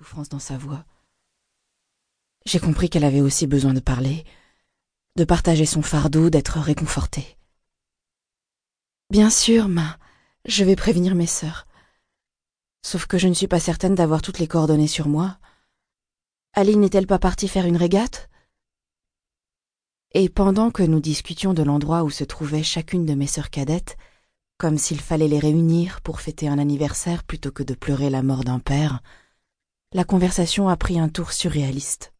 souffrance dans sa voix. J'ai compris qu'elle avait aussi besoin de parler, de partager son fardeau, d'être réconfortée. Bien sûr, ma, je vais prévenir mes sœurs. Sauf que je ne suis pas certaine d'avoir toutes les coordonnées sur moi. Aline n'est-elle pas partie faire une régate? Et pendant que nous discutions de l'endroit où se trouvait chacune de mes sœurs cadettes, comme s'il fallait les réunir pour fêter un anniversaire plutôt que de pleurer la mort d'un père, la conversation a pris un tour surréaliste.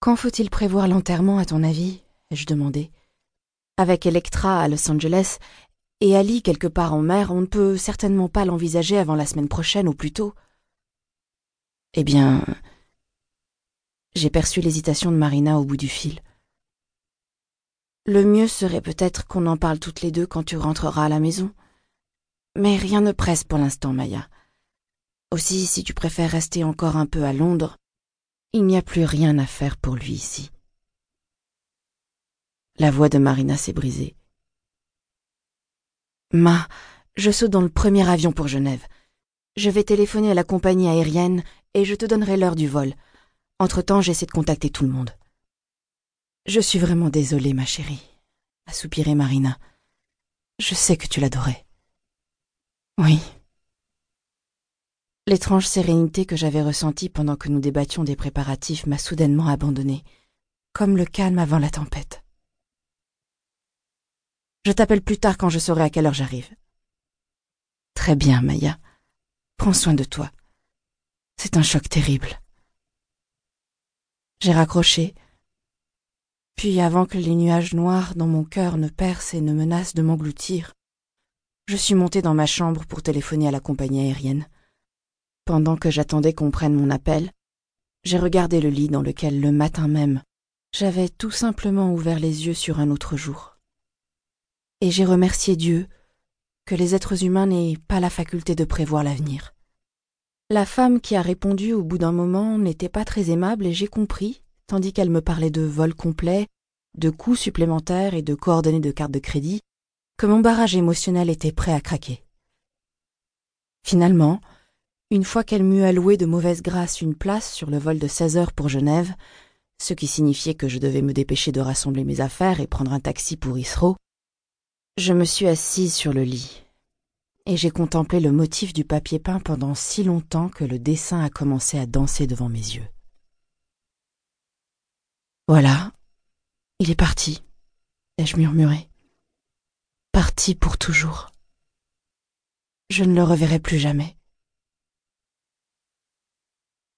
Quand faut-il prévoir l'enterrement, à ton avis? ai-je demandé. Avec Electra à Los Angeles et Ali quelque part en mer, on ne peut certainement pas l'envisager avant la semaine prochaine ou plus tôt. Eh bien, j'ai perçu l'hésitation de Marina au bout du fil. Le mieux serait peut-être qu'on en parle toutes les deux quand tu rentreras à la maison. Mais rien ne presse pour l'instant, Maya. Aussi, si tu préfères rester encore un peu à Londres, il n'y a plus rien à faire pour lui ici. La voix de Marina s'est brisée. Ma, je saute dans le premier avion pour Genève. Je vais téléphoner à la compagnie aérienne et je te donnerai l'heure du vol. Entre-temps, j'essaie de contacter tout le monde. Je suis vraiment désolée, ma chérie, a soupiré Marina. Je sais que tu l'adorais. Oui. L'étrange sérénité que j'avais ressentie pendant que nous débattions des préparatifs m'a soudainement abandonnée, comme le calme avant la tempête. Je t'appelle plus tard quand je saurai à quelle heure j'arrive. Très bien, Maya. Prends soin de toi. C'est un choc terrible. J'ai raccroché. Puis avant que les nuages noirs dans mon cœur ne percent et ne menacent de m'engloutir, je suis montée dans ma chambre pour téléphoner à la compagnie aérienne. Pendant que j'attendais qu'on prenne mon appel, j'ai regardé le lit dans lequel le matin même j'avais tout simplement ouvert les yeux sur un autre jour. Et j'ai remercié Dieu que les êtres humains n'aient pas la faculté de prévoir l'avenir. La femme qui a répondu au bout d'un moment n'était pas très aimable et j'ai compris, tandis qu'elle me parlait de vol complet, de coûts supplémentaires et de coordonnées de carte de crédit, que mon barrage émotionnel était prêt à craquer. Finalement, une fois qu'elle m'eut alloué de mauvaise grâce une place sur le vol de 16 heures pour Genève, ce qui signifiait que je devais me dépêcher de rassembler mes affaires et prendre un taxi pour Isro, je me suis assise sur le lit et j'ai contemplé le motif du papier peint pendant si longtemps que le dessin a commencé à danser devant mes yeux. Voilà, il est parti, ai-je murmuré. Parti pour toujours. Je ne le reverrai plus jamais.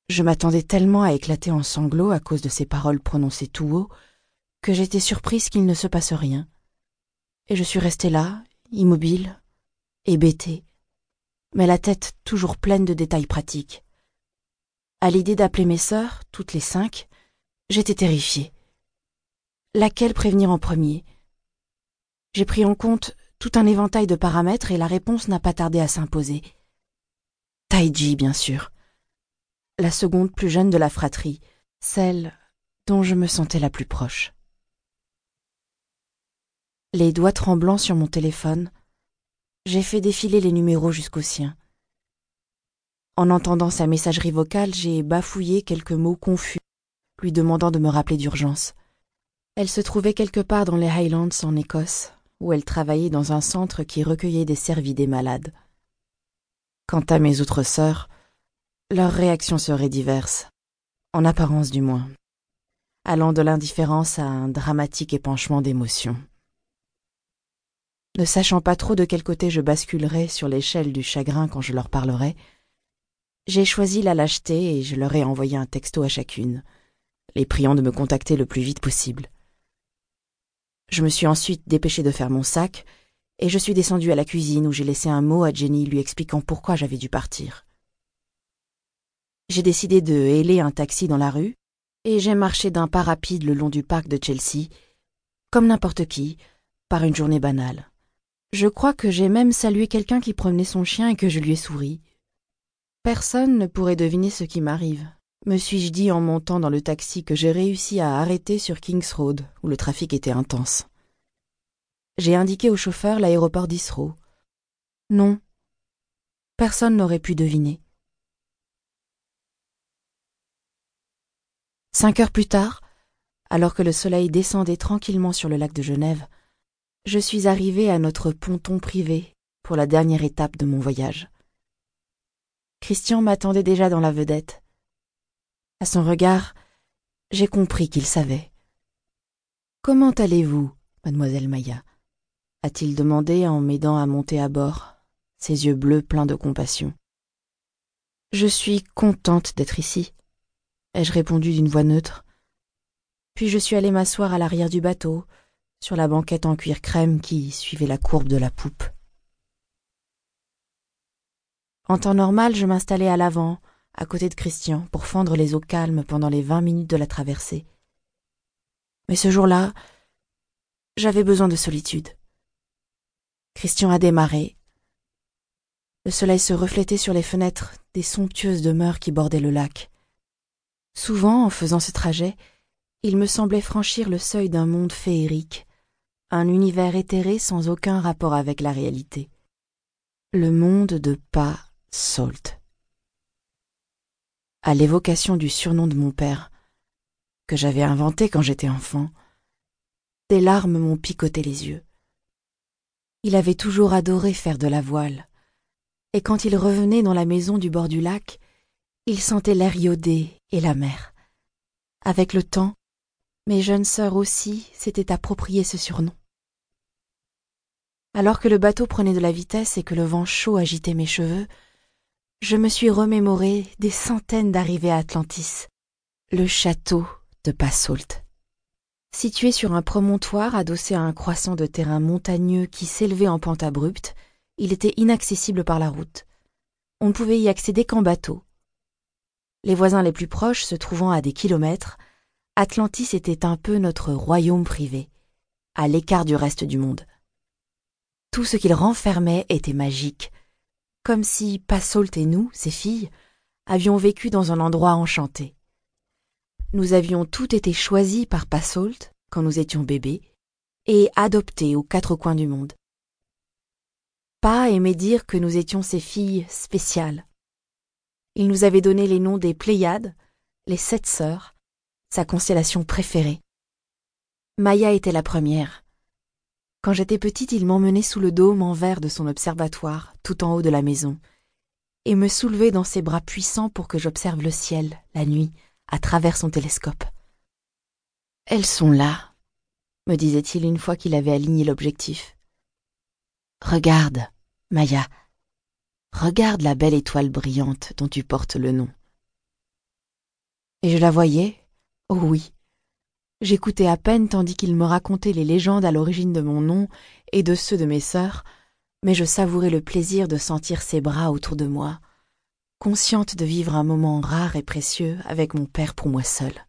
Je m'attendais tellement à éclater en sanglots à cause de ces paroles prononcées tout haut que j'étais surprise qu'il ne se passe rien. Et je suis restée là, immobile, hébétée, mais la tête toujours pleine de détails pratiques. À l'idée d'appeler mes sœurs, toutes les cinq, j'étais terrifiée. Laquelle prévenir en premier? J'ai pris en compte tout un éventail de paramètres et la réponse n'a pas tardé à s'imposer. Taiji, bien sûr. La seconde plus jeune de la fratrie, celle dont je me sentais la plus proche. Les doigts tremblants sur mon téléphone, j'ai fait défiler les numéros jusqu'au sien. En entendant sa messagerie vocale, j'ai bafouillé quelques mots confus, lui demandant de me rappeler d'urgence. Elle se trouvait quelque part dans les Highlands en Écosse, où elle travaillait dans un centre qui recueillait des cervidés malades. Quant à mes autres sœurs, leurs réactions seraient diverses, en apparence du moins, allant de l'indifférence à un dramatique épanchement d'émotions. Ne sachant pas trop de quel côté je basculerais sur l'échelle du chagrin quand je leur parlerais, j'ai choisi la lâcheté et je leur ai envoyé un texto à chacune, les priant de me contacter le plus vite possible. Je me suis ensuite dépêchée de faire mon sac, et je suis descendue à la cuisine où j'ai laissé un mot à Jenny lui expliquant pourquoi j'avais dû partir. J'ai décidé de héler un taxi dans la rue, et j'ai marché d'un pas rapide le long du parc de Chelsea, comme n'importe qui, par une journée banale. Je crois que j'ai même salué quelqu'un qui promenait son chien et que je lui ai souri. Personne ne pourrait deviner ce qui m'arrive, me suis-je dit en montant dans le taxi que j'ai réussi à arrêter sur Kings Road, où le trafic était intense. J'ai indiqué au chauffeur l'aéroport d'Isro. Non, personne n'aurait pu deviner. Cinq heures plus tard, alors que le soleil descendait tranquillement sur le lac de Genève, je suis arrivée à notre ponton privé pour la dernière étape de mon voyage. Christian m'attendait déjà dans la vedette. À son regard, j'ai compris qu'il savait. Comment allez-vous, mademoiselle Maya? a-t-il demandé en m'aidant à monter à bord, ses yeux bleus pleins de compassion. Je suis contente d'être ici, ai-je répondu d'une voix neutre. Puis je suis allée m'asseoir à l'arrière du bateau, sur la banquette en cuir crème qui suivait la courbe de la poupe. En temps normal, je m'installais à l'avant, à côté de Christian, pour fendre les eaux calmes pendant les vingt minutes de la traversée. Mais ce jour-là, j'avais besoin de solitude. Christian a démarré. Le soleil se reflétait sur les fenêtres des somptueuses demeures qui bordaient le lac. Souvent, en faisant ce trajet, il me semblait franchir le seuil d'un monde féerique, un univers éthéré sans aucun rapport avec la réalité. Le monde de Pa Salt. À l'évocation du surnom de mon père, que j'avais inventé quand j'étais enfant, des larmes m'ont picoté les yeux. Il avait toujours adoré faire de la voile, et quand il revenait dans la maison du bord du lac, il sentait l'air iodé et la mer. Avec le temps, mes jeunes sœurs aussi s'étaient approprié ce surnom. Alors que le bateau prenait de la vitesse et que le vent chaud agitait mes cheveux, je me suis remémoré des centaines d'arrivées à Atlantis, le château de Passault. Situé sur un promontoire adossé à un croissant de terrain montagneux qui s'élevait en pente abrupte, il était inaccessible par la route. On ne pouvait y accéder qu'en bateau. Les voisins les plus proches se trouvant à des kilomètres, Atlantis était un peu notre royaume privé, à l'écart du reste du monde. Tout ce qu'il renfermait était magique, comme si Passault et nous, ses filles, avions vécu dans un endroit enchanté. Nous avions toutes été choisis par Passault quand nous étions bébés et adoptés aux quatre coins du monde. Pa aimait dire que nous étions ses filles spéciales. Il nous avait donné les noms des Pléiades, les sept sœurs, sa constellation préférée. Maya était la première. Quand j'étais petite, il m'emmenait sous le dôme en verre de son observatoire, tout en haut de la maison, et me soulevait dans ses bras puissants pour que j'observe le ciel, la nuit, à travers son télescope. Elles sont là, me disait-il une fois qu'il avait aligné l'objectif. Regarde, Maya, regarde la belle étoile brillante dont tu portes le nom. Et je la voyais, oh oui. J'écoutais à peine tandis qu'il me racontait les légendes à l'origine de mon nom et de ceux de mes sœurs, mais je savourais le plaisir de sentir ses bras autour de moi, consciente de vivre un moment rare et précieux avec mon père pour moi seule.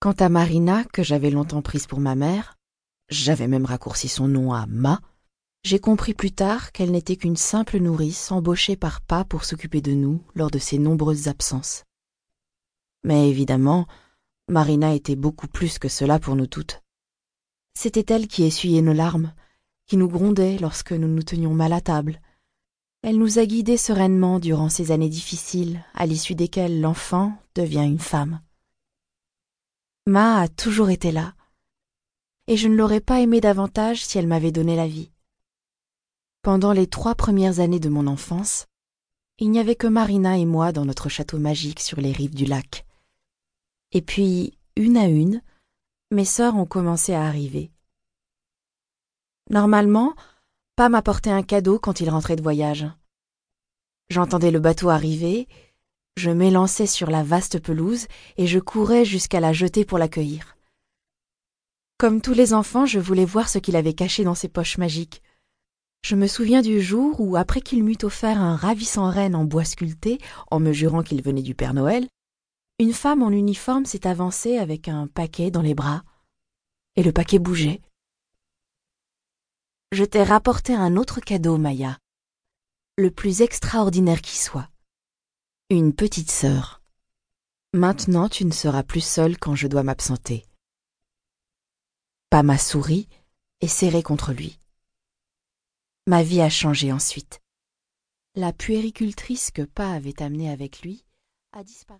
Quant à Marina, que j'avais longtemps prise pour ma mère, j'avais même raccourci son nom à Ma, j'ai compris plus tard qu'elle n'était qu'une simple nourrice embauchée par Pa pour s'occuper de nous lors de ses nombreuses absences. Mais évidemment, Marina était beaucoup plus que cela pour nous toutes. C'était elle qui essuyait nos larmes, qui nous grondait lorsque nous nous tenions mal à table, elle nous a guidés sereinement durant ces années difficiles, à l'issue desquelles l'enfant devient une femme. Ma a toujours été là, et je ne l'aurais pas aimée davantage si elle m'avait donné la vie. Pendant les trois premières années de mon enfance, il n'y avait que Marina et moi dans notre château magique sur les rives du lac. Et puis, une à une, mes sœurs ont commencé à arriver. Normalement, pas m'apporter un cadeau quand il rentrait de voyage. J'entendais le bateau arriver, je m'élançais sur la vaste pelouse et je courais jusqu'à la jeter pour l'accueillir. Comme tous les enfants, je voulais voir ce qu'il avait caché dans ses poches magiques. Je me souviens du jour où, après qu'il m'eût offert un ravissant renne en bois sculpté, en me jurant qu'il venait du Père Noël, une femme en uniforme s'est avancée avec un paquet dans les bras, et le paquet bougeait je t'ai rapporté un autre cadeau, Maya, le plus extraordinaire qui soit. Une petite sœur. Maintenant tu ne seras plus seule quand je dois m'absenter. Pas ma souris est serrée contre lui. Ma vie a changé ensuite. La puéricultrice que Pa avait amenée avec lui a disparu.